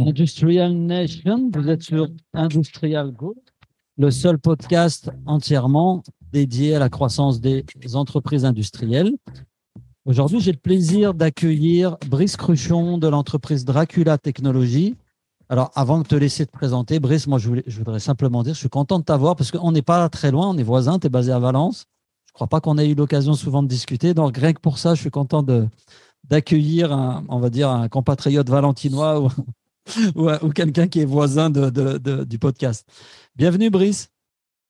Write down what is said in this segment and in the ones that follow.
Industrial Nation, vous êtes sur Industrial Group, le seul podcast entièrement dédié à la croissance des entreprises industrielles. Aujourd'hui, j'ai le plaisir d'accueillir Brice Cruchon de l'entreprise Dracula Technologies. Alors, avant de te laisser te présenter, Brice, moi, je, voudrais simplement dire, je suis content de t'avoir parce qu'on n'est pas très loin, on est voisins, tu es basé à Valence. Je ne crois pas qu'on ait eu l'occasion souvent de discuter. Donc, rien que pour ça, je suis content d'accueillir, on va dire, un compatriote valentinois ou, ou, quelqu'un qui est voisin de, du podcast. Bienvenue, Brice.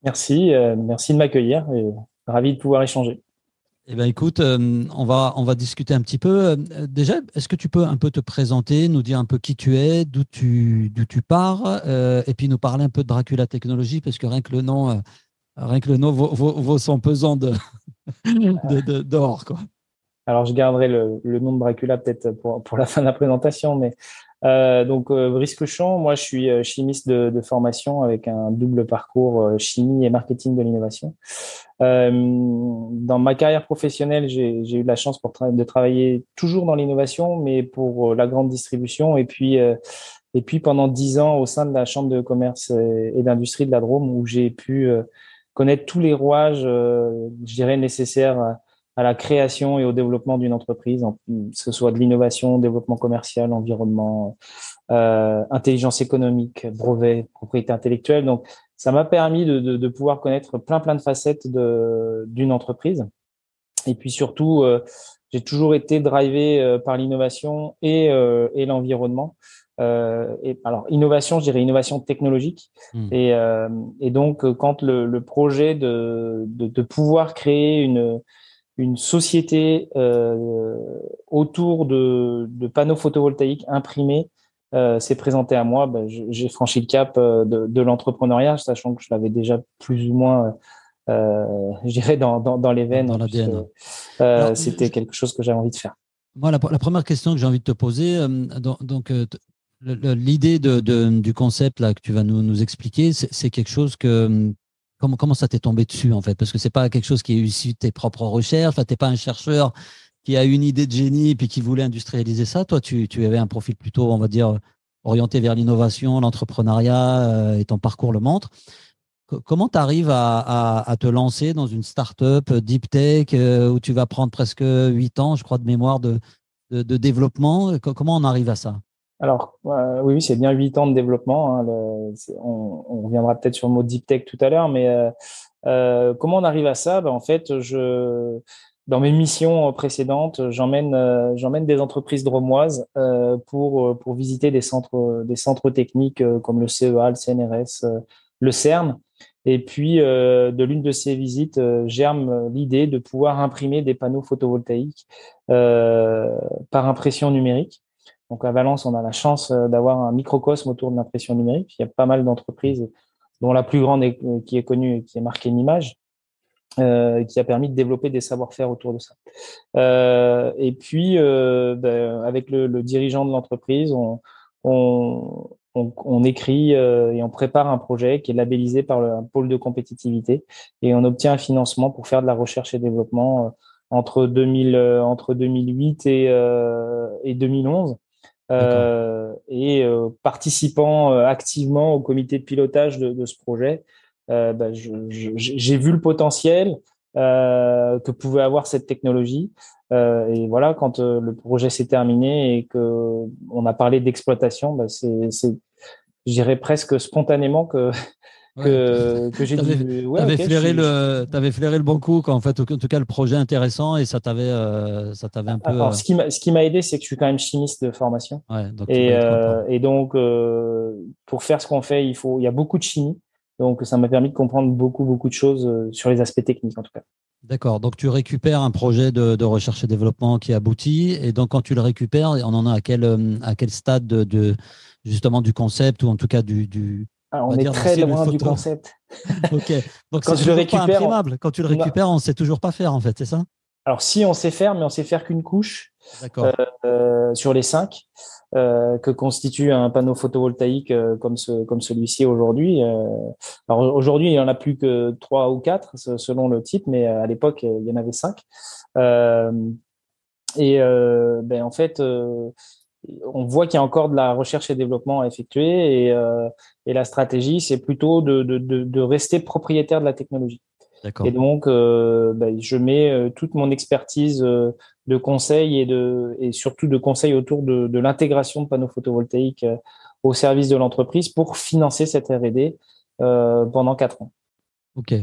Merci, euh, merci de m'accueillir et ravi de pouvoir échanger. Eh bien, écoute, euh, on, va, on va discuter un petit peu. Euh, déjà, est-ce que tu peux un peu te présenter, nous dire un peu qui tu es, d'où tu, d'où tu pars, et puis nous parler un peu de Dracula Technologies, parce que rien que le nom, rien que le nom vaut, son pesant de, d'or. quoi. Alors, je garderai le, le nom de Dracula peut-être pour, pour, la fin de la présentation, mais euh, donc, euh, Brice Cochon, moi, je suis euh, chimiste de, de, formation avec un double parcours euh, chimie et marketing de l'innovation. Euh, dans ma carrière professionnelle, j'ai eu la chance de travailler toujours dans l'innovation, mais pour la grande distribution. Et puis, et puis pendant dix ans au sein de la chambre de commerce et d'industrie de la Drôme, où j'ai pu connaître tous les rouages, je dirais, nécessaires à la création et au développement d'une entreprise, que ce soit de l'innovation, développement commercial, environnement, euh, intelligence économique, brevet, propriété intellectuelle. Donc, ça m'a permis de, de, de, pouvoir connaître plein plein de facettes d'une entreprise. Et puis surtout, euh, j'ai toujours été drivé euh, par l'innovation et, euh, et l'environnement. Euh, et alors innovation, je dirais innovation technologique. Hmm. Et, et, donc quand le, le projet de, de, de, pouvoir créer une une société euh, autour de, de, panneaux photovoltaïques imprimés euh, s'est présentée à moi. Ben, j'ai franchi le cap euh, de, de l'entrepreneuriat, sachant que je l'avais déjà plus ou moins, euh, je dirais, dans, dans, dans les veines. Dans. Euh, C'était quelque chose que j'avais envie de faire. Moi, la, la, première question que j'ai envie de te poser, donc, l'idée de, de, du concept là que tu vas nous, nous expliquer, c'est quelque chose que Comment, comment ça t'est tombé dessus en fait? Parce que c'est pas quelque chose qui est issu de tes propres recherches. Tu t'es pas un chercheur qui a une idée de génie puis qui voulait industrialiser ça. Toi, tu, tu avais un profil plutôt, on va dire, orienté vers l'innovation, l'entrepreneuriat euh, et ton parcours le montre. comment tu arrives à, à, à, te lancer dans une start-up euh, deep tech euh, où tu vas prendre presque huit ans, je crois, de mémoire de, de développement? Comment on arrive à ça? Alors, euh, oui, c'est bien huit ans de développement. Hein, on, on, reviendra peut-être sur le mot deep tech tout à l'heure, mais euh, euh, comment on arrive à ça? Ben, En fait, je, dans mes missions précédentes, j'emmène des entreprises dromoises pour pour visiter des centres des centres techniques comme le CEA, le CNRS, le CERN. Et puis, de l'une de ces visites, germe l'idée de pouvoir imprimer des panneaux photovoltaïques par impression numérique. Donc à Valence, on a la chance euh, d'avoir un microcosme autour de l'impression numérique. Il y a pas mal d'entreprises, dont la plus grande euh, qui est connue, qui est marquée une image, euh, qui a permis de développer des savoir-faire autour de ça. Euh, et puis, euh, ben, avec le, le, dirigeant de l'entreprise, on, on, on, écrit euh, et on prépare un projet qui est labellisé par le pôle de compétitivité et on obtient un financement pour faire de la recherche et développement entre 2000 entre 2008 et, et 2011 euh, et euh, participant euh, activement au comité de pilotage de, de ce projet, euh, bah, j'ai vu le potentiel que pouvait avoir cette technologie. et voilà, quand le projet s'est terminé et que on a parlé d'exploitation, bah, c'est, je dirais presque spontanément que que, que j'ai dit. Ouais, t'avais, flairé le, t'avais flairé le bon coup, quand, en fait, en tout cas, le projet intéressant et ça t'avait, euh, ça t'avait un peu. Alors, ce qui m'a, ce qui m'a aidé, c'est que je suis quand même chimiste de formation. Ouais, donc et, euh, et donc, euh, pour faire ce qu'on fait, il faut, il y a beaucoup de chimie. Donc, ça m'a permis de comprendre beaucoup, beaucoup de choses euh, sur les aspects techniques, en tout cas. D'accord. Donc, tu récupères un projet de, de, recherche et développement qui aboutit. Et donc, quand tu le récupères, on en a à quel, euh, à quel stade de, de justement du concept ou en tout cas du, du on, est très loin du concept. ok. Donc quand je le récupère, quand tu le récupères, on ne sait toujours pas faire en fait, c'est ça? Alors si on sait faire, mais on sait faire qu'une couche euh, euh, sur les cinq euh, que constitue un panneau photovoltaïque comme ce comme celui-ci aujourd'hui. Alors aujourd'hui, il y en a plus que trois ou quatre selon le type, mais à l'époque, il y en avait cinq. et ben en fait on voit qu'il y a encore de la recherche et développement à effectuer et, et la stratégie, c'est plutôt de, de, de, rester propriétaire de la technologie. Et donc, ben, je mets toute mon expertise de conseil et, de, et surtout de conseils autour de, de l'intégration de panneaux photovoltaïques euh, au service de l'entreprise pour financer cette R&D euh, pendant quatre ans. Ok.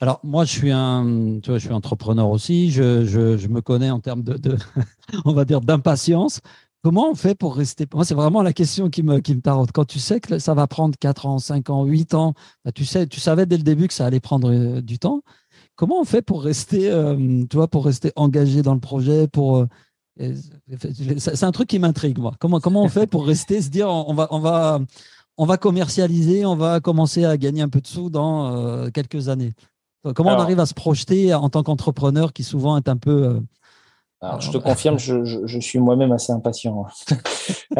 Alors moi, je suis un, tu vois, je suis entrepreneur aussi. Je, je, je me connais en termes de, de on va dire, d'impatience. Comment on fait pour rester? Moi, c'est vraiment la question qui me, qui me taraude. Quand tu sais que ça va prendre 4 ans, 5 ans, 8 ans, bah, tu, sais, tu savais dès le début que ça allait prendre euh, du temps. Comment on fait pour rester, euh, tu vois, pour rester engagé dans le projet, pour euh, c'est un truc qui m'intrigue moi. Comment comment on fait pour rester, se dire on va on va on va commercialiser, on va commencer à gagner un peu de sous dans quelques années? Comment on arrive à se projeter en tant qu'entrepreneur qui souvent est un peu alors, je te confirme, je, je, suis moi-même assez impatient.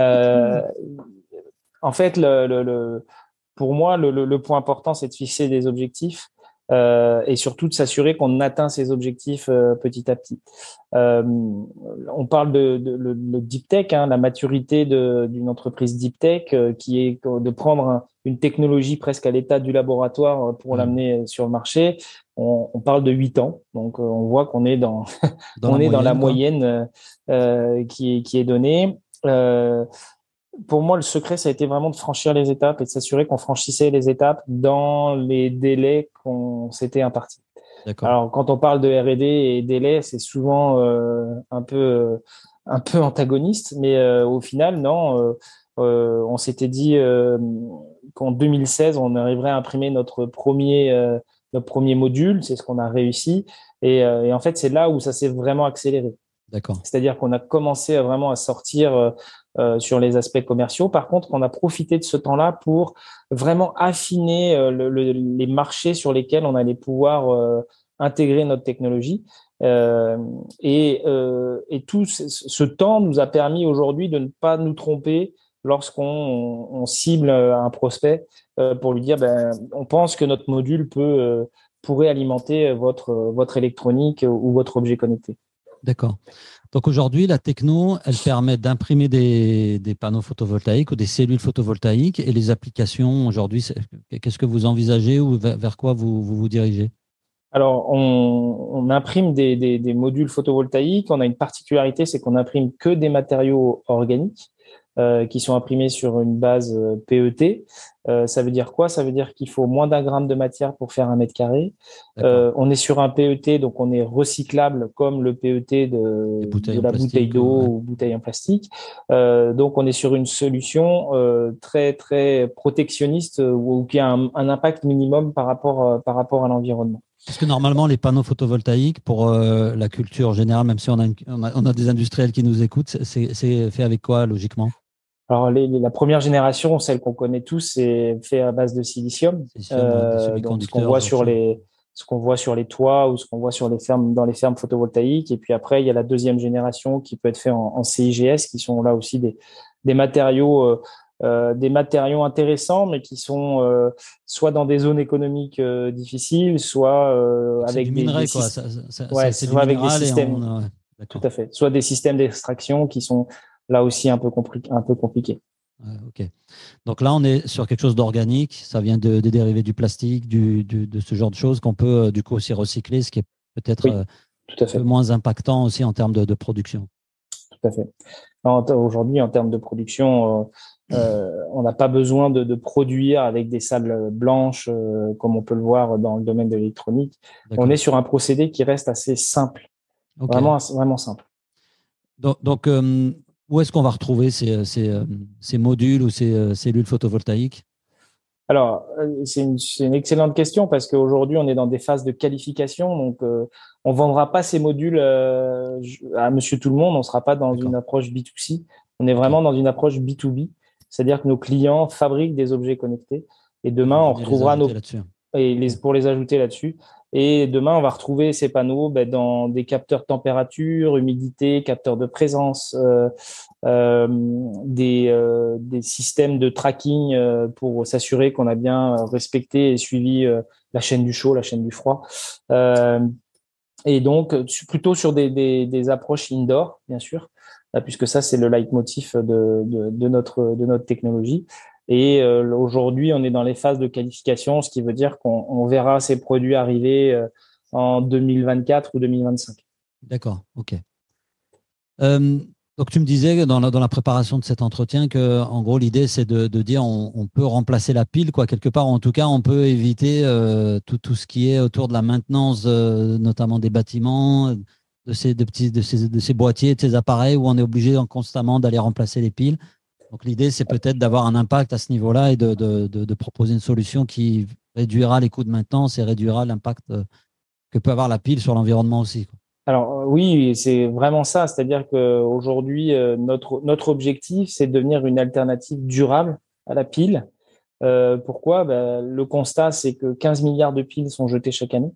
en fait, le, le, pour moi, le, point important, c'est de fixer des objectifs euh, et surtout de s'assurer qu'on atteint ses objectifs euh, petit à petit. Euh, on parle de, de, le, deep tech, hein, la maturité d'une entreprise deep tech, qui est de prendre une technologie presque à l'état du laboratoire pour mmh. l'amener sur le marché. On, on, parle de 8 ans, donc on voit qu'on est dans, on est dans la moyenne qui, est, qui est donnée. Euh, pour moi, le secret, ça a été vraiment de franchir les étapes et de s'assurer qu'on franchissait les étapes dans les délais qu'on s'était impartis. Alors, quand on parle de R&D et délais, c'est souvent euh, un peu euh, un peu antagoniste, mais euh, au final, non. on s'était dit qu'en 2016, on arriverait à imprimer notre premier notre premier module. C'est ce qu'on a réussi. Et, et en fait, c'est là où ça s'est vraiment accéléré. D'accord. C'est-à-dire qu'on a commencé vraiment à sortir euh, sur les aspects commerciaux. Par contre, on a profité de ce temps-là pour vraiment affiner euh, les marchés sur lesquels on allait pouvoir euh, intégrer notre technologie. et, tout ce, temps nous a permis aujourd'hui de ne pas nous tromper lorsqu'on cible un prospect pour lui dire ben, on pense que notre module pourrait alimenter votre votre électronique ou votre objet connecté. D'accord. Donc aujourd'hui, la techno, elle permet d'imprimer des, panneaux photovoltaïques ou des cellules photovoltaïques et les applications aujourd'hui, qu'est-ce que vous envisagez ou vers, quoi vous, vous, dirigez? Alors, on, imprime des, des, modules photovoltaïques. On a une particularité, c'est qu'on imprime que des matériaux organiques. Euh, qui sont imprimés sur une base euh, PET. Euh, ça veut dire quoi? Ça veut dire qu'il faut moins d'un gramme de matière pour faire un mètre carré. on est sur un PET, donc on est recyclable comme le PET de, la bouteille d'eau ou bouteille en plastique. donc on est sur une solution très très protectionniste ou qui a un, impact minimum par rapport par rapport à l'environnement. Parce que normalement, les panneaux photovoltaïques, pour la culture générale, même si on a, on a, des industriels qui nous écoutent, c'est fait avec quoi, logiquement? Alors, la première génération, celle qu'on connaît tous, c'est fait à base de silicium. Euh, ce qu'on voit sur les, ce qu'on voit sur les toits ou ce qu'on voit sur les fermes, dans les fermes photovoltaïques. Et puis après, il y a la deuxième génération qui peut être fait en, CIGS, qui sont là aussi des, des matériaux, euh, des matériaux intéressants, mais qui sont euh, soit dans des zones économiques euh, difficiles, soit avec du des, minerai, quoi. c'est avec des systèmes. tout à fait. Soit des systèmes d'extraction qui sont là aussi un peu, un peu compliqué. ok. Donc là, on est sur quelque chose d'organique. Ça vient de, des dérivés du plastique, du, de ce genre de choses qu'on peut du coup aussi recycler, ce qui est peut-être tout à fait. moins impactant aussi en termes de, production. Tout à fait. Aujourd'hui, en termes de production, euh, on n'a pas besoin de, produire avec des sables blanches comme on peut le voir dans le domaine de l'électronique. On est sur un procédé qui reste assez simple, vraiment, vraiment simple. Donc, donc où est-ce qu'on va retrouver ces, euh, euh, ces, modules ou ces euh, cellules photovoltaïques? Alors, c'est une, une, excellente question parce qu'aujourd'hui, on est dans des phases de qualification. Donc, on vendra pas ces modules à monsieur tout le monde. On ne sera pas dans une approche B2C. On est vraiment dans une approche B2B. C'est-à-dire que nos clients fabriquent des objets connectés. Et demain, on retrouvera nos. Et les, pour les ajouter là-dessus. Et demain, on va retrouver ces panneaux ben, dans des capteurs de température, humidité, capteurs de présence, euh, euh, des, euh, des, systèmes de tracking pour s'assurer qu'on a bien respecté et suivi la chaîne du chaud, la chaîne du froid. et donc, plutôt sur des, des, des approches indoor, bien sûr. Puisque ça, c'est le leitmotiv de, de, notre, de notre technologie. Et aujourd'hui, on est dans les phases de qualification, ce qui veut dire qu'on verra ces produits arriver en 2024 ou 2025. D'accord, ok. Donc, tu me disais dans la, dans la préparation de cet entretien que, en gros, l'idée, c'est de, dire on, peut remplacer la pile, quoi, quelque part. En tout cas, on peut éviter euh, tout, tout, ce qui est autour de la maintenance, euh, notamment des bâtiments, de ces, de, petits, de, ces, de ces boîtiers, de ces appareils où on est obligé constamment d'aller remplacer les piles. Donc, l'idée, c'est peut-être d'avoir un impact à ce niveau-là et de, de, proposer une solution qui réduira les coûts de maintenance et réduira l'impact euh, que peut avoir la pile sur l'environnement aussi. Alors oui, c'est vraiment ça. C'est-à-dire qu'aujourd'hui, euh, notre, notre objectif, c'est de devenir une alternative durable à la pile. Euh, pourquoi? Ben, Le constat, c'est que 15 milliards de piles sont jetées chaque année.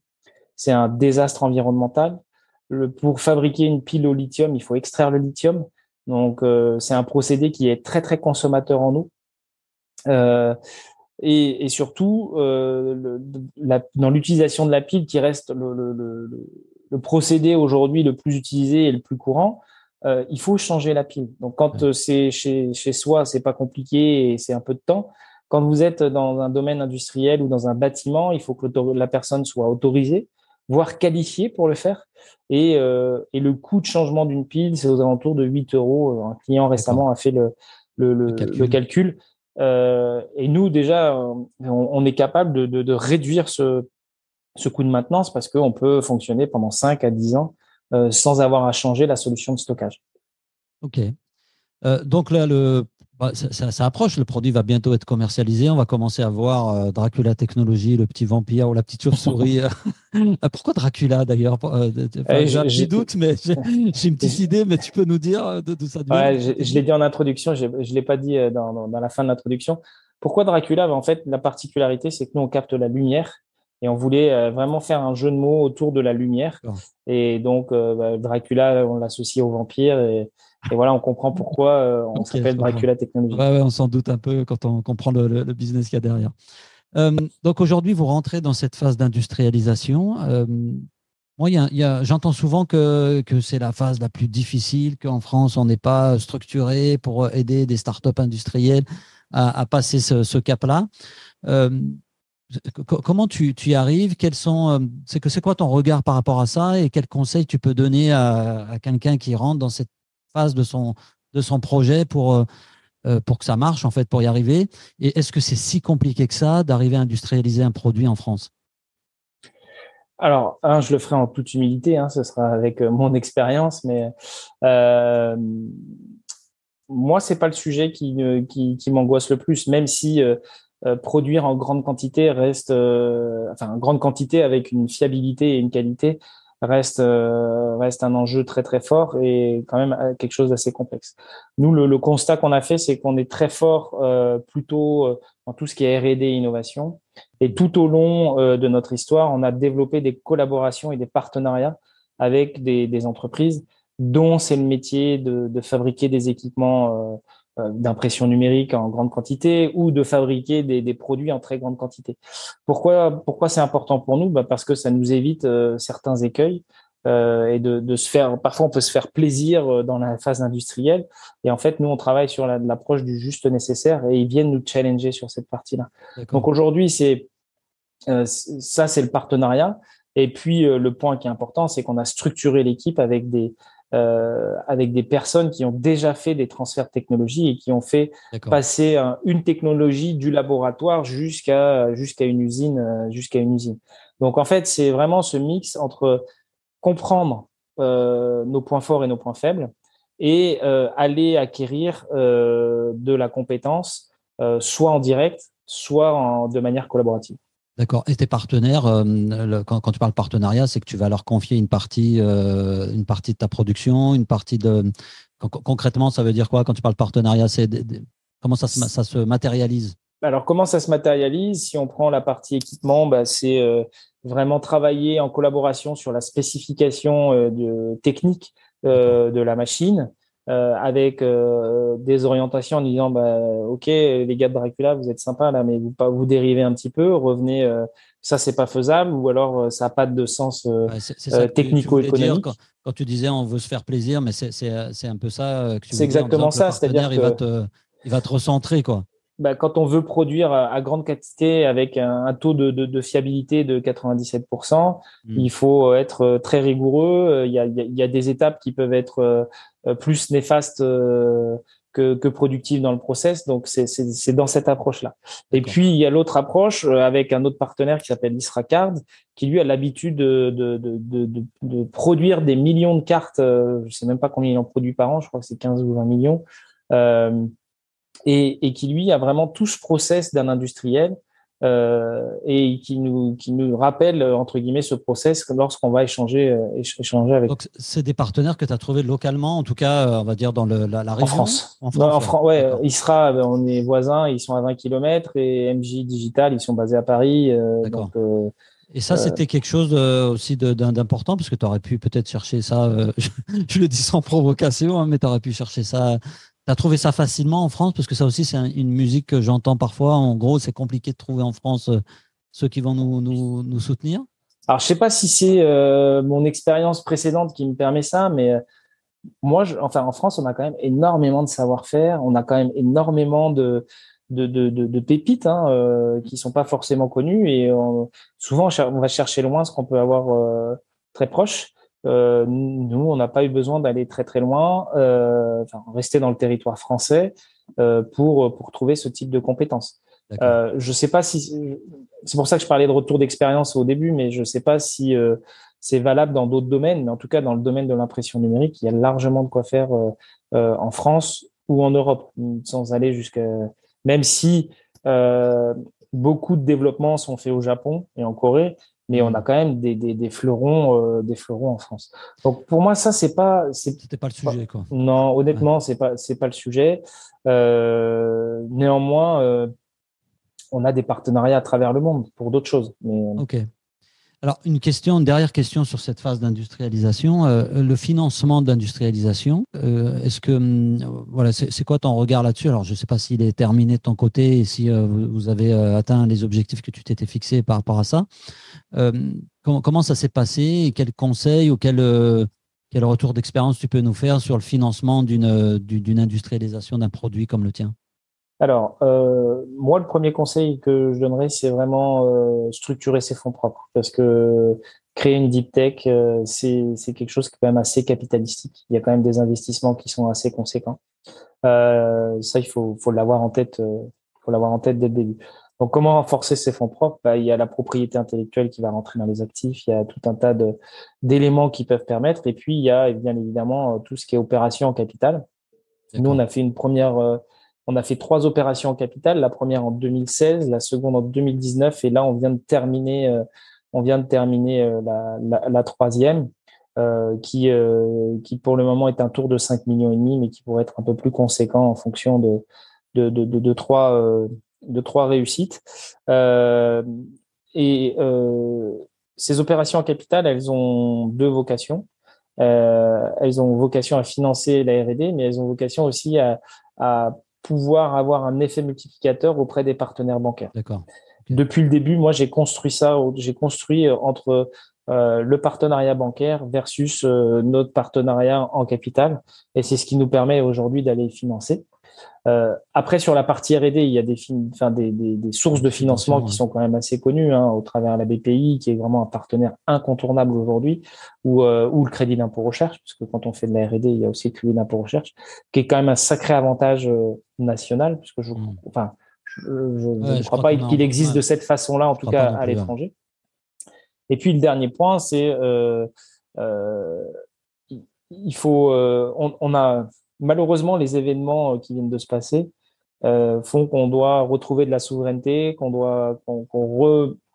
C'est un désastre environnemental. Le, pour fabriquer une pile au lithium, il faut extraire le lithium. Donc, euh, c'est un procédé qui est très, très consommateur en eau. Et, et, surtout, le, la, dans l'utilisation de la pile, qui reste le, le, le procédé aujourd'hui le plus utilisé et le plus courant, euh, il faut changer la pile. Donc quand euh, c'est chez, chez soi, c'est pas compliqué et c'est un peu de temps. Quand vous êtes dans un domaine industriel ou dans un bâtiment, il faut que la personne soit autorisée, voire qualifiée pour le faire. Et, euh, et le coût de changement d'une pile, c'est aux alentours de 8 euros. Un client récemment a fait le, le, le, le calcul. Euh, et nous, déjà, on, on est capable de, de, de, réduire ce, ce coût de maintenance parce qu'on peut fonctionner pendant 5 à 10 ans euh, sans avoir à changer la solution de stockage. OK. Euh, donc là, le, bah, ça, approche, le produit va bientôt être commercialisé. On va commencer à voir euh, Dracula Technologie, le petit vampire ou la petite chauve-souris. Pourquoi Dracula d'ailleurs? Eh, J'ai doute, mais j'ai une petite idée, mais tu peux nous dire d'où ça ouais, Je, l'ai dit en introduction, je ne l'ai pas dit dans, dans, la fin de l'introduction. Pourquoi Dracula? En fait, la particularité, c'est que nous, on capte la lumière et on voulait euh, vraiment faire un jeu de mots autour de la lumière. Et donc, euh, bah, Dracula, on l'associe au vampire. Et, voilà, on comprend pourquoi euh, on s'appelle Dracula Technologies. Ouais, on s'en doute un peu quand on comprend le, business qu'il y a derrière. donc aujourd'hui, vous rentrez dans cette phase d'industrialisation. moi, j'entends souvent que, que c'est la phase la plus difficile, qu'en France, on n'est pas structuré pour aider des startups industrielles à, passer ce, ce cap-là comment tu, y arrives? Quels sont, euh, c'est que c'est quoi ton regard par rapport à ça et quels conseils tu peux donner à, quelqu'un qui rentre dans cette phase de son de son projet pour euh, euh, pour que ça marche en fait pour y arriver? Et est-ce que c'est si compliqué que ça d'arriver à industrialiser un produit en France? Alors, je le ferai en toute humilité, hein, ce sera avec mon expérience, mais euh, moi, c'est pas le sujet qui, qui, m'angoisse le plus, même si produire en grande quantité reste, euh, enfin, en grande quantité avec une fiabilité et une qualité reste euh, reste un enjeu très très fort et quand même quelque chose d'assez complexe. Nous, le, constat qu'on a fait, c'est qu'on est très fort plutôt dans tout ce qui est R&D et innovation. Et tout au long de notre histoire, on a développé des collaborations et des partenariats avec des, entreprises dont c'est le métier de, fabriquer des équipements euh, d'impression numérique en grande quantité ou de fabriquer des, des, produits en très grande quantité. Pourquoi, pourquoi c'est important pour nous? Bah Parce que ça nous évite euh, certains écueils euh, et de, de, se faire. Parfois, on peut se faire plaisir euh, dans la phase industrielle. Et en fait, nous, on travaille sur l'approche du juste nécessaire et ils viennent nous challenger sur cette partie-là. Donc aujourd'hui, c'est ça, c'est le partenariat. Et puis, le point qui est important, c'est qu'on a structuré l'équipe avec des, euh, avec des personnes qui ont déjà fait des transferts de technologie et qui ont fait passer une technologie du laboratoire jusqu'à jusqu'à une usine euh, jusqu'à une usine. Donc en fait, c'est vraiment ce mix entre comprendre euh, nos points forts et nos points faibles et euh, aller acquérir de la compétence soit en direct, soit en, de manière collaborative. D'accord. Et tes partenaires, euh, quand, tu parles partenariat, c'est que tu vas leur confier une partie, euh, une partie de ta production, une partie de. Concrètement, ça veut dire quoi quand tu parles partenariat? C'est comment ça se, ça se matérialise? Alors, comment ça se matérialise? Si on prend la partie équipement, bah, c'est euh, vraiment travailler en collaboration sur la spécification de, technique de la machine. Avec des orientations en disant bah, ok les gars de Dracula vous êtes sympas là mais vous pas vous dérivez un petit peu revenez ça c'est pas faisable ou alors ça n'a pas de sens technico-économique quand, tu disais on veut se faire plaisir mais c'est un peu ça que c'est exactement ça c'est-à-dire il va te il va te recentrer quoi bah, quand on veut produire à, grande quantité avec un, taux de, de, de, fiabilité de 97%, hmm. il faut être euh, très rigoureux. Euh, il y, a, il y a, des étapes qui peuvent être euh, plus néfastes que, que productives dans le process. Donc, c'est dans cette approche-là. Et puis, il y a l'autre approche avec un autre partenaire qui s'appelle Isracard, qui lui a l'habitude de, de, de, de, produire des millions de cartes. Je sais même pas combien il en produit par an. Je crois que c'est 15 ou 20 millions. Euh, et, et, qui lui a vraiment tout ce process d'un industriel euh, et qui nous, qui nous rappelle, entre guillemets, ce process lorsqu'on va échanger, euh, échanger avec. Donc, c'est des partenaires que tu as trouvés localement, en tout cas, euh, on va dire, dans le, la, la, région En France. En France, ouais. ouais ISRA, ben, on est voisins, ils sont à 20 km, et MJ Digital, ils sont basés à Paris. D'accord. Et ça, c'était quelque chose aussi d'important, parce que tu aurais pu peut-être chercher ça, je, le dis sans provocation, hein, mais tu aurais pu chercher ça tu as trouvé ça facilement en France? Parce que ça aussi, c'est une musique que j'entends parfois. En gros, c'est compliqué de trouver en France euh, ceux qui vont nous, soutenir. Alors, je sais pas si c'est euh, mon expérience précédente qui me permet ça, mais euh, moi, enfin, en France, on a quand même énormément de savoir-faire. On a quand même énormément de, pépites hein, euh, qui sont pas forcément connues. Et souvent, on va chercher loin ce qu'on peut avoir très proche. Euh, nous, on n'a pas eu besoin d'aller très très loin, euh, enfin, rester dans le territoire français euh, pour pour trouver ce type de compétences. Euh, je sais pas si c'est pour ça que je parlais de retour d'expérience au début, mais je sais pas si euh, c'est valable dans d'autres domaines, mais en tout cas dans le domaine de l'impression numérique, il y a largement de quoi faire en France ou en Europe, sans aller jusqu'à même si beaucoup de développements sont faits au Japon et en Corée, mais on a mm. quand même des, des, des fleurons, euh, des fleurons en France. Donc pour moi, ça c'est pas, c'était pas le sujet quoi. Non, honnêtement, c'est pas, c'est pas le sujet. Euh, néanmoins, euh, on a des partenariats à travers le monde pour d'autres choses. Mais... Ok. Alors, une question, une dernière question sur cette phase d'industrialisation. Euh, le financement d'industrialisation, euh, est-ce que, hum, voilà, c'est quoi ton regard là-dessus? Alors, je ne sais pas s'il est terminé de ton côté et si euh, vous avez atteint les objectifs que tu t'étais fixés par rapport à ça. Comment, comment, ça s'est passé et quels conseils ou quel retour d'expérience tu peux nous faire sur le financement d'une industrialisation d'un produit comme le tien? Alors, euh, moi, le premier conseil que je donnerais, c'est vraiment euh, structurer ses fonds propres, parce que créer une deep tech, euh, c'est quelque chose qui est quand même assez capitalistique. Il y a quand même des investissements qui sont assez conséquents. Euh, ça, il faut, faut l'avoir en tête, euh, faut l'avoir en tête dès le début. Donc, comment renforcer ses fonds propres? Bah, Il y a la propriété intellectuelle qui va rentrer dans les actifs. Il y a tout un tas d'éléments qui peuvent permettre. Et puis, il y a bien évidemment tout ce qui est opération en capital. Nous, on a fait une première on a fait trois opérations en capital, la première en 2016, la seconde en 2019, et là on vient de terminer, euh, on vient de terminer euh, la, troisième, euh, qui, qui pour le moment est un tour de 5 millions et demi, mais qui pourrait être un peu plus conséquent en fonction de de, de, de, trois de trois réussites. et ces opérations en capital, elles ont deux vocations. elles ont vocation à financer la R&D, mais elles ont vocation aussi à, à pouvoir avoir un effet multiplicateur auprès des partenaires bancaires. D'accord. Depuis le début, moi, j'ai construit ça, j'ai construit euh, entre euh, le partenariat bancaire versus euh, notre partenariat en capital, et c'est ce qui nous permet aujourd'hui d'aller financer. Euh, après, sur la partie R&D, il y a des, enfin, des, des, des, sources de financement qui sont quand même assez connues, hein, au travers la BPI, qui est vraiment un partenaire incontournable aujourd'hui, ou, euh, ou le crédit d'impôt recherche, parce que quand on fait de la R&D, il y a aussi le crédit d'impôt recherche, qui est quand même un sacré avantage euh, national, puisque je, mmh. enfin, je, ne crois, pas qu'il existe de cette façon-là, en tout cas à l'étranger. Et puis le dernier point, c'est euh, euh, il faut, on, on a malheureusement, les événements euh, qui viennent de se passer euh, font qu'on doit retrouver de la souveraineté, qu'on doit, qu'on,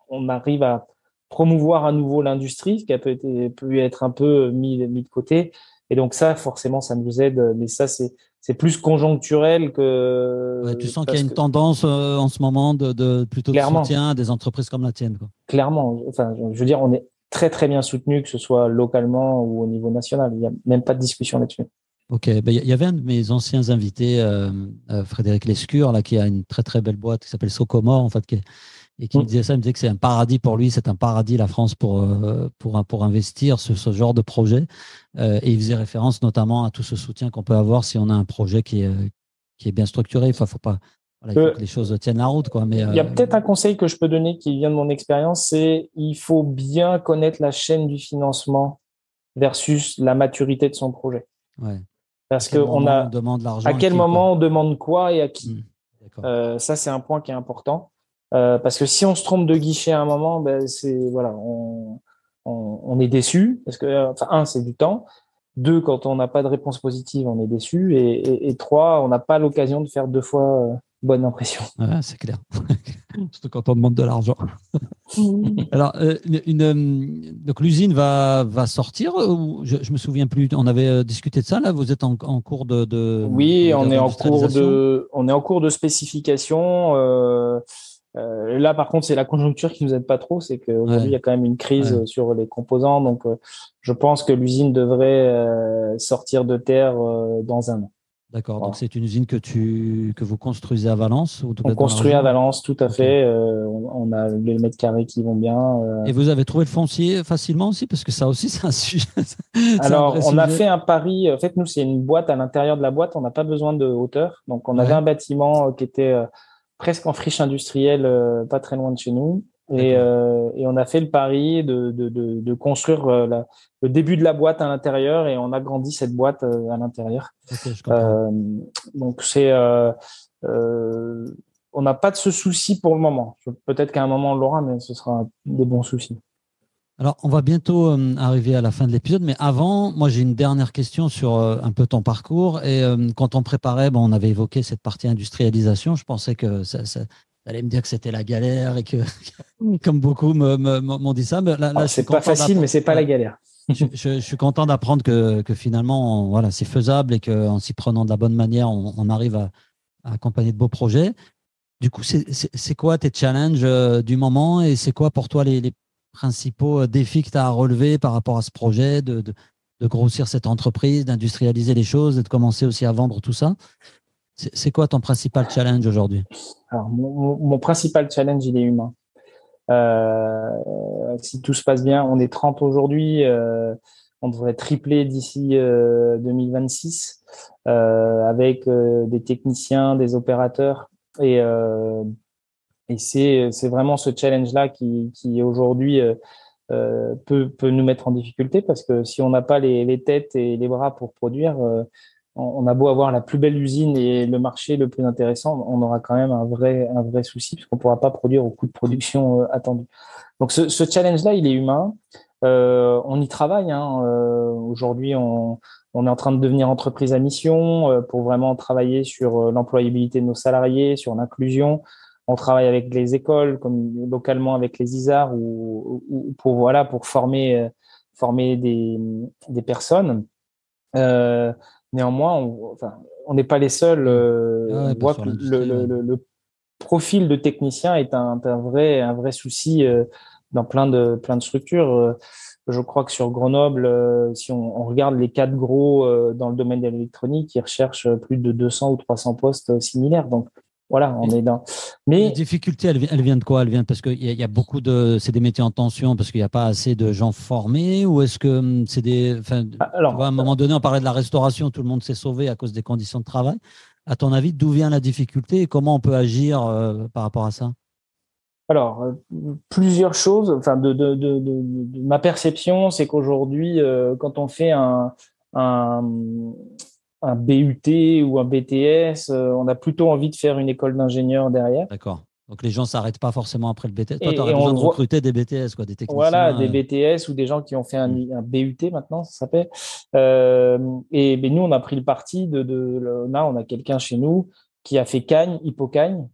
on arrive à promouvoir à nouveau l'industrie, qui a peut, pu être un peu mis, mis de côté. Et donc ça, forcément, ça nous aide. Mais ça, c'est c'est plus conjoncturel que. tu sens qu'il y a une tendance euh, en ce moment de, de plutôt de soutien à des entreprises comme la tienne. Quoi. Clairement. Enfin, je veux dire, on est très très bien soutenu, que ce soit localement ou au niveau national. Il n'y a même pas de discussion là-dessus. Ok, ben, il y avait un de mes anciens invités, euh, euh, Frédéric Lescure, là, qui a une très très belle boîte qui s'appelle Socomore, en fait, et qui me mm. disait ça, il me disait que c'est un paradis pour lui, c'est un paradis la France pour euh, pour pour investir sur ce genre de projet. et il faisait référence notamment à tout ce soutien qu'on peut avoir si on a un projet qui est qui est bien structuré. Enfin, faut pas il faut que les choses tiennent la route, quoi. Mais il y a peut-être un conseil que je peux donner qui vient de mon expérience, c'est il faut bien connaître la chaîne du financement versus la maturité de son projet. Ouais. Parce que on a demande à quel moment on demande quoi et à qui. Mmh, euh, ça, c'est un point qui est important. Euh, parce que si on se trompe de guichet à un moment, ben, c'est voilà, on, on, on, est déçu parce que enfin, un, c'est du temps. Deux, quand on n'a pas de réponse positive, on est déçu. Et, et, et trois, on n'a pas l'occasion de faire deux fois euh, bonne impression. c'est clair. Surtout quand on demande de l'argent. Alors, euh, une, euh, donc l'usine va, va sortir. Je, je me souviens plus. On avait euh, discuté de ça. Là, vous êtes en, en cours de, de Oui, on est en cours de. On est en cours de spécification. Euh, là, par contre, c'est la conjoncture qui nous aide pas trop. C'est qu'aujourd'hui, il y a quand même une crise sur les composants. Donc, je pense que l'usine devrait sortir de terre dans un an. D'accord. Donc c'est une usine que tu que vous construisez à Valence ou On construit à Valence, tout à fait. Euh, on a les mètres carrés qui vont bien. Euh. Et vous avez trouvé le foncier facilement aussi parce que ça aussi c'est un sujet. Alors on a fait un pari. En fait, nous c'est une boîte à l'intérieur de la boîte. On n'a pas besoin de hauteur. Donc on avait un bâtiment euh, qui était presque en friche industrielle, pas très loin de chez nous. Et, euh, et, on a fait le pari de, de, de, de construire euh, la, le début de la boîte à l'intérieur et on a grandi cette boîte euh, à l'intérieur. donc c'est, on n'a pas de ce souci pour le moment. Peut-être qu'à un moment on l'aura, mais ce sera des bons soucis. Alors, on va bientôt arriver à la fin de l'épisode, mais avant, moi, j'ai une dernière question sur un peu ton parcours. Et quand on préparait, bon, on avait évoqué cette partie industrialisation. Je pensais que ça, ça, allez me dire que c'était la galère et que, comme beaucoup m'ont dit ça. Mais là, là c'est pas facile, mais c'est pas la galère. je, je, suis content d'apprendre que, que, finalement, voilà, c'est faisable et qu'en s'y prenant de la bonne manière, on, on arrive à, à, accompagner de beaux projets. Du coup, c'est quoi tes challenges euh, du moment et c'est quoi pour toi les, les principaux euh, défis que tu as à relever par rapport à ce projet de, de, de grossir cette entreprise, d'industrialiser les choses et de commencer aussi à vendre tout ça? C'est quoi ton principal challenge aujourd'hui? Mon, principal challenge, il est humain. Euh, si tout se passe bien, on est 30 aujourd'hui, euh, on devrait tripler d'ici 2026 euh, avec des techniciens, des opérateurs. Et, et c'est vraiment ce challenge-là qui, qui aujourd'hui peut, peut nous mettre en difficulté parce que si on n'a pas les, les, têtes et les bras pour produire, on a beau avoir la plus belle usine et le marché le plus intéressant, on aura quand même un vrai, un vrai souci puisqu'on ne pourra pas produire au coût de production euh, attendu. Donc ce, challenge-là, il est humain. Euh, on y travaille. Hein. Euh, aujourd'hui, on, est en train de devenir entreprise à mission pour vraiment travailler sur l'employabilité de nos salariés, sur l'inclusion. On travaille avec les écoles, comme localement avec les ISAR, ou, pour voilà pour former former des, des personnes. Euh, Néanmoins, on enfin, n'est pas les seuls. Euh, ah on voit que le, le, le, profil de technicien est un, un vrai, un vrai souci euh, dans plein de, plein de structures. Euh, je crois que sur Grenoble, euh, si on, on, regarde les quatre gros dans le domaine de l'électronique, ils recherchent plus de 200 ou 300 postes similaires. Donc, voilà, on est dans. Mais la difficulté, elle, elle vient de quoi? Elle vient parce qu'il y, y, a beaucoup de, c'est des métiers en tension parce qu'il n'y a pas assez de gens formés, ou est-ce que hum, c'est des, enfin, Alors, à un moment donné, on parlait de la restauration, tout le monde s'est sauvé à cause des conditions de travail. À ton avis, d'où vient la difficulté et comment on peut agir euh, par rapport à ça? Alors, euh, plusieurs choses. Enfin, de, de, de, de ma perception, c'est qu'aujourd'hui, euh, quand on fait un, un, un BUT ou un BTS, euh, on a plutôt envie de faire une école d'ingénieur derrière. D'accord. Donc les gens s'arrêtent pas forcément après le BTS. Toi, tu aurais besoin de recruter des BTS, quoi, des techniciens. Voilà, des euh. BTS ou des gens qui ont fait un, mm. un BUT maintenant, ça s'appelle. Euh, et ben, nous, on a pris le parti de, de là, on a quelqu'un chez nous qui a fait Cagne, Hippocagne,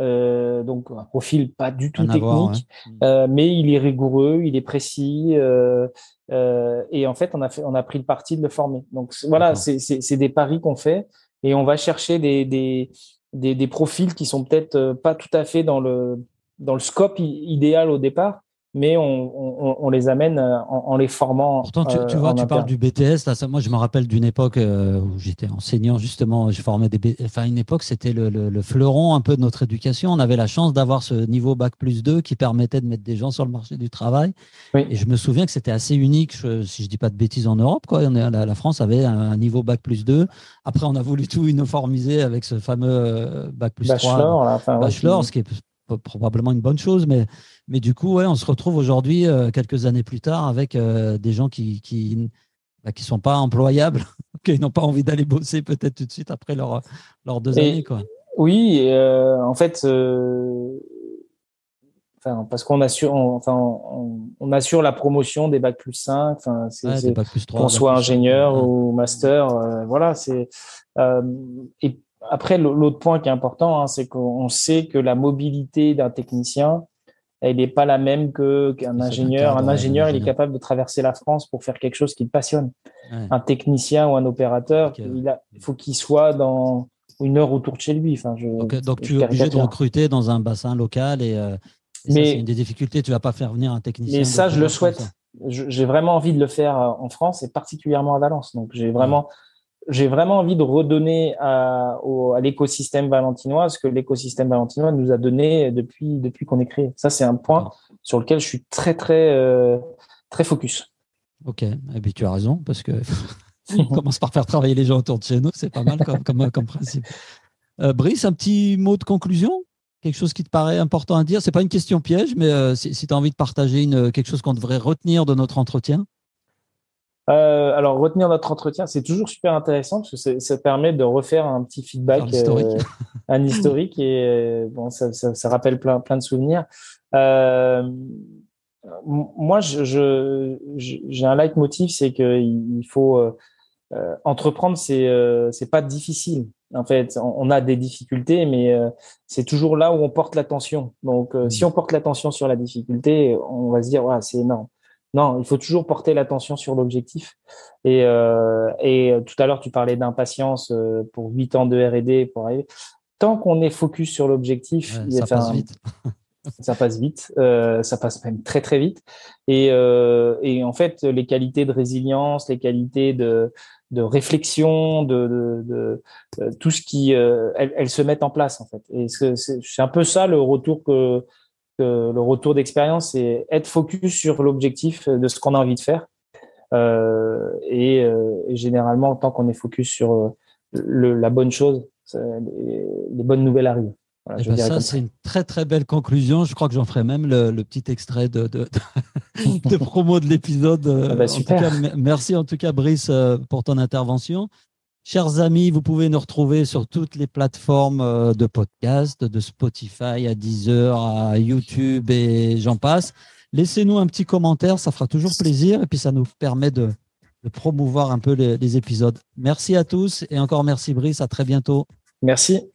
euh, donc un profil pas du tout technique, euh, mais il est rigoureux, il est précis, euh, et en fait on a fait, on a pris le parti de le former. Donc voilà, c'est des paris qu'on fait et on va chercher des des, des, des profils qui sont peut-être euh, pas tout à fait dans le dans le scope idéal au départ, mais on, on, les amène euh, en, les formant. Pourtant, tu, tu vois, tu parles du BTS. Là, ça, moi, je me rappelle d'une époque où j'étais enseignant, justement. Je formais des. Enfin, une époque, c'était le, le, fleuron un peu de notre éducation. On avait la chance d'avoir ce niveau Bac plus 2 qui permettait de mettre des gens sur le marché du travail. Et je me souviens que c'était assez unique, si je dis pas de bêtises, en Europe. Quoi. La, la France avait un, niveau Bac plus 2. Après, on a voulu tout uniformiser avec ce fameux Bac plus Bachelor, 3. enfin, Bachelor, ce qui est probablement une bonne chose, mais, mais du coup, ouais, on se retrouve aujourd'hui, euh, quelques années plus tard, avec euh, des gens qui qui, bah, qui sont pas employables, qui n'ont pas envie d'aller bosser peut-être tout de suite après leurs leur deux années. Quoi. Oui, euh, en fait, enfin, parce qu'on assure, on, enfin, on, assure la promotion des bacs plus 5, enfin, c'est, qu'on soit ingénieur ou master, voilà, c'est et après, l'autre point qui est important, hein, c'est qu'on sait que la mobilité d'un technicien, elle n'est pas la même que qu'un ingénieur. Un ingénieur, il est capable de traverser la France pour faire quelque chose qui le passionne. Un technicien ou un opérateur, il, faut qu'il soit dans une heure autour de chez lui. Enfin, je, donc, tu es obligé de recruter dans un bassin local et, euh, mais, c'est une des difficultés. Tu vas pas faire venir un technicien. Mais ça, je le souhaite. J'ai vraiment envie de le faire euh, en France et particulièrement à Valence. Donc, j'ai vraiment j'ai vraiment envie de redonner à, l'écosystème valentinois ce que l'écosystème valentinois nous a donné depuis, qu'on est créé. Ça, c'est un point sur lequel je suis très, très, euh, très focus. Ok, et eh puis tu as raison, parce que on commence par faire travailler les gens autour de chez nous, c'est pas mal comme principe. Euh, Brice, un petit mot de conclusion? Quelque chose qui te paraît important à dire? C'est pas une question piège, mais euh, si, si tu as envie de partager une, quelque chose qu'on devrait retenir de notre entretien? Euh, alors, retenir notre entretien, c'est toujours super intéressant parce que ça permet de refaire un petit feedback, un historique, euh, un historique et euh, bon, ça, ça, ça, rappelle plein, plein de souvenirs. Euh, moi, je, je, j'ai un leitmotiv, c'est qu'il faut entreprendre, c'est c'est pas difficile. En fait, on a des difficultés, mais c'est toujours là où on porte l'attention. Donc, si mmh. on porte l'attention sur la difficulté, on va se dire, ouais, c'est énorme. Non, il faut toujours porter l'attention sur l'objectif. Et, euh, et tout à l'heure, tu parlais d'impatience euh, pour huit ans de R&D pour arriver. Tant qu'on est focus sur l'objectif, ça, passe vite. ça passe vite. Euh, ça passe même très très vite. Et, euh, et en fait, les qualités de résilience, les qualités de, de réflexion, de, de, de, euh, tout ce qui, euh, elles, elles, se mettent en place en fait. Et c'est un peu ça le retour que le retour d'expérience, c'est être focus sur l'objectif de ce qu'on a envie de faire. Euh, et, euh, et, généralement, tant qu'on est focus sur euh, le, la bonne chose, les, les, bonnes nouvelles arrivent. Voilà, eh ben ça, c'est une très très belle conclusion. Je crois que j'en ferai même le, le, petit extrait de, de, de promo de l'épisode. Ah bah, super. merci en tout cas, Brice, pour ton intervention. Chers amis, vous pouvez nous retrouver sur toutes les plateformes euh, de podcast, de Spotify à Deezer, à YouTube et j'en passe. Laissez-nous un petit commentaire, ça fera toujours plaisir et puis ça nous permet de, promouvoir un peu les, les épisodes. Merci à tous et encore merci Brice, à très bientôt. Merci.